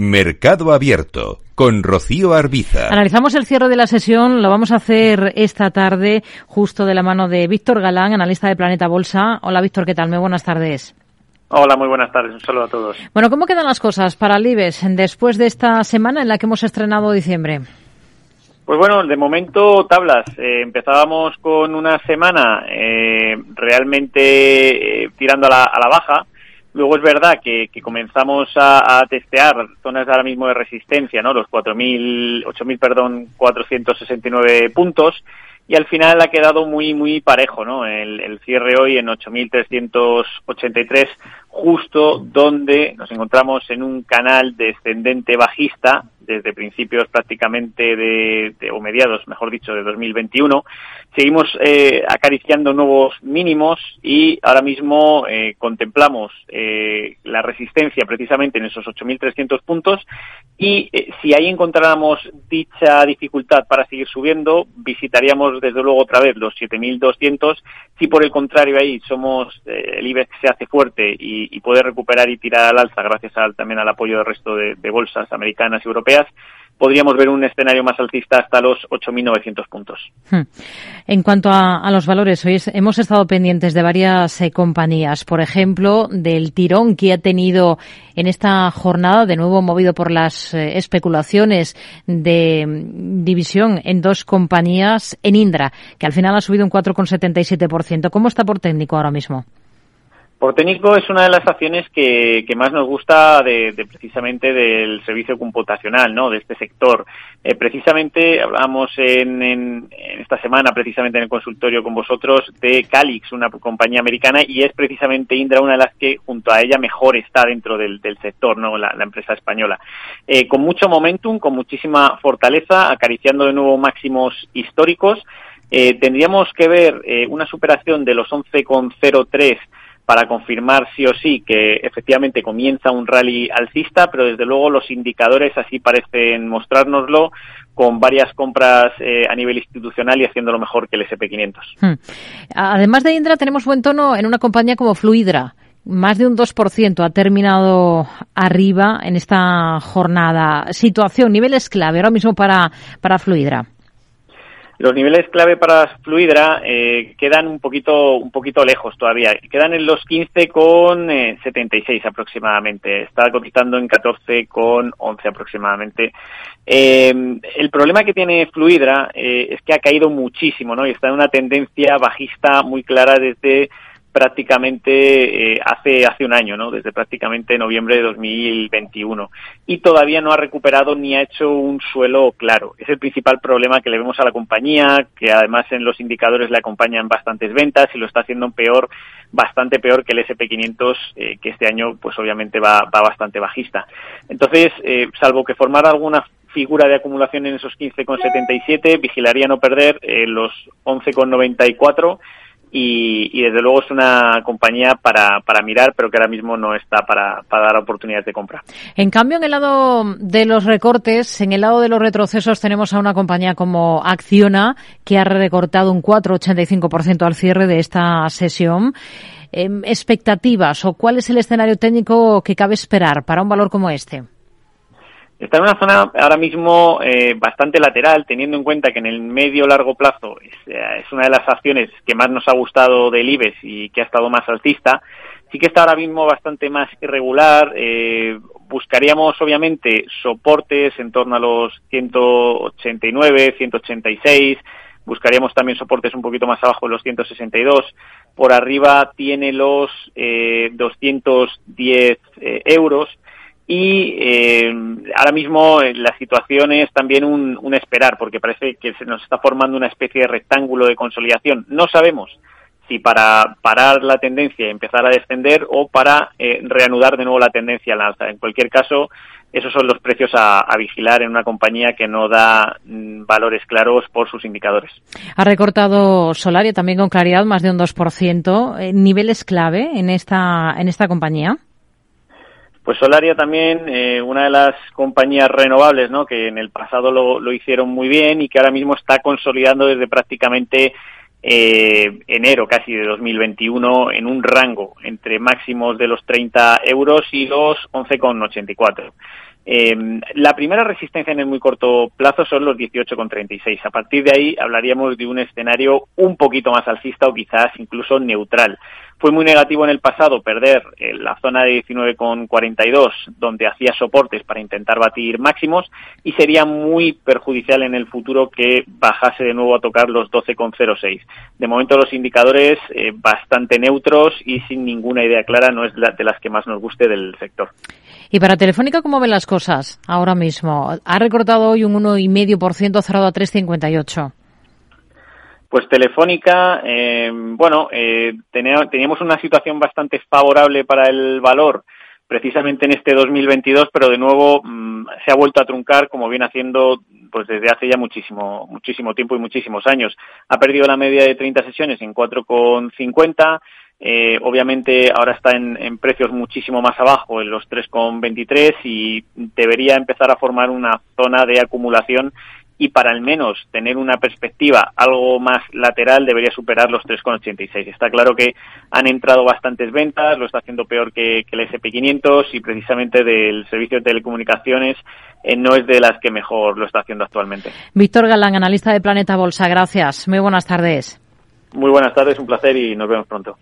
Mercado Abierto con Rocío Arbiza. Analizamos el cierre de la sesión, lo vamos a hacer esta tarde justo de la mano de Víctor Galán, analista de Planeta Bolsa. Hola Víctor, ¿qué tal? Muy buenas tardes. Hola, muy buenas tardes. Un saludo a todos. Bueno, ¿cómo quedan las cosas para el IBEX después de esta semana en la que hemos estrenado diciembre? Pues bueno, de momento tablas. Eh, empezábamos con una semana eh, realmente eh, tirando a la, a la baja Luego es verdad que, comenzamos a, testear zonas ahora mismo de resistencia, ¿no? Los 4.000, 8.000, perdón, 469 puntos y al final ha quedado muy, muy parejo, ¿no? El, el cierre hoy en 8.383 justo donde nos encontramos en un canal descendente bajista desde principios prácticamente de, o mediados, mejor dicho, de 2021. Seguimos eh, acariciando nuevos mínimos y ahora mismo eh, contemplamos eh, la resistencia precisamente en esos 8.300 puntos y si ahí encontráramos dicha dificultad para seguir subiendo, visitaríamos desde luego otra vez los 7.200. Si por el contrario ahí somos el IBEX se hace fuerte y y, puede recuperar y tirar al alza gracias al, también al apoyo del resto de, bolsas americanas y europeas, podríamos ver un escenario más alcista hasta los 8.900 puntos. Hmm. En cuanto a, los valores, hoy hemos estado pendientes de varias eh, compañías, por ejemplo, del tirón que ha tenido en esta jornada, de nuevo movido por las eh, especulaciones de mm, división en dos compañías en Indra, que al final ha subido un 4,77%. ¿Cómo está por técnico ahora mismo? Por técnico es una de las acciones que, más nos gusta de, precisamente del servicio computacional, ¿no? De este sector. Eh, precisamente hablábamos en, esta semana, precisamente en el consultorio con vosotros, de Calix, una compañía americana, y es precisamente Indra una de las que junto a ella mejor está dentro del, sector, ¿no? La, empresa española. Eh, con mucho momentum, con muchísima fortaleza, acariciando de nuevo máximos históricos. Eh, tendríamos que ver una superación de los 11,03 para confirmar sí o sí que efectivamente comienza un rally alcista, pero desde luego los indicadores así parecen mostrárnoslo con varias compras eh, a nivel institucional y haciéndolo mejor que el SP500. Hmm. Además de Indra, tenemos buen tono en una compañía como Fluidra. Más de un 2% ha terminado arriba en esta jornada. Situación, niveles clave ahora mismo para, para Fluidra. Los niveles clave para Fluidra eh, quedan un poquito, un poquito lejos todavía. Quedan en los 15 con 76 eh, aproximadamente. Está cotizando en 14 con 11 aproximadamente. Eh, el problema que tiene Fluidra es que ha caído muchísimo, ¿no? Y está en una tendencia bajista muy clara desde prácticamente eh, hace hace un año, ¿no? Desde prácticamente noviembre de 2021 y todavía no ha recuperado ni ha hecho un suelo claro. Es el principal problema que le vemos a la compañía, que además en los indicadores le acompañan bastantes ventas y lo está haciendo peor, bastante peor que el SP500 eh, que este año pues obviamente va, va bastante bajista. Entonces, eh, salvo que formara alguna figura de acumulación en esos 15,77, vigilaría no perder los 11,94 y, desde luego es una compañía para, para mirar, pero que ahora mismo no está para, para dar oportunidades de compra. En cambio, en el lado de los recortes, en el lado de los retrocesos, tenemos a una compañía como Acciona, que ha recortado un 4,85% al cierre de esta sesión. Em, ¿Expectativas o cuál es el escenario técnico que cabe esperar para un valor como este? Está en una zona ahora mismo eh, bastante lateral, teniendo en cuenta que en el medio largo plazo es, eh, una de las acciones que más nos ha gustado del IBEX y que ha estado más altista. Sí que está ahora mismo bastante más irregular. Eh, buscaríamos, obviamente, soportes en torno a los 189, 186. Buscaríamos también soportes un poquito más abajo de los 162. Por arriba tiene los 210 euros y eh, ahora mismo eh, la situación es también un, esperar, porque parece que se nos está formando una especie de rectángulo de consolidación. No sabemos si para parar la tendencia y empezar a descender o para eh, reanudar de nuevo la tendencia al alza. En cualquier caso, esos son los precios a, vigilar en una compañía que no da mm, valores claros por sus indicadores. Ha recortado Solaria también con claridad más de un 2%. ¿Niveles clave en esta, en esta compañía? Pues Solaria también, eh, una de las compañías renovables, ¿no? Que en el pasado lo, hicieron muy bien y que ahora mismo está consolidando desde prácticamente eh, enero casi de 2021 en un rango entre máximos de los 30 euros y los 11,84. Eh, la primera resistencia en el muy corto plazo son los 18,36. A partir de ahí hablaríamos de un escenario un poquito más alcista o quizás incluso neutral. Fue muy negativo en el pasado perder eh, la zona de 19,42 donde hacía soportes para intentar batir máximos y sería muy perjudicial en el futuro que bajase de nuevo a tocar los 12,06. De momento los indicadores eh, bastante neutros y sin ninguna idea clara no es de las que más nos guste del sector. Y para Telefónica, ¿cómo ven las cosas ahora mismo? Ha recortado hoy un 1,5% cerrado a 3,58. Pues Telefónica, eh, bueno, eh, teníamos una situación bastante favorable para el valor precisamente en este 2022, pero de nuevo mm, se ha vuelto a truncar como viene haciendo pues desde hace ya muchísimo muchísimo tiempo y muchísimos años. Ha perdido la media de 30 sesiones en 4,50. Eh, obviamente ahora está en, en, precios muchísimo más abajo, en los 3,23 y debería empezar a formar una zona de acumulación y para al menos tener una perspectiva algo más lateral debería superar los 3,86. Está claro que han entrado bastantes ventas, lo está haciendo peor que, el SP500 y precisamente del servicio de telecomunicaciones eh, no es de las que mejor lo está haciendo actualmente. Víctor Galán, analista de Planeta Bolsa, gracias. Muy buenas tardes. Muy buenas tardes, un placer y nos vemos pronto.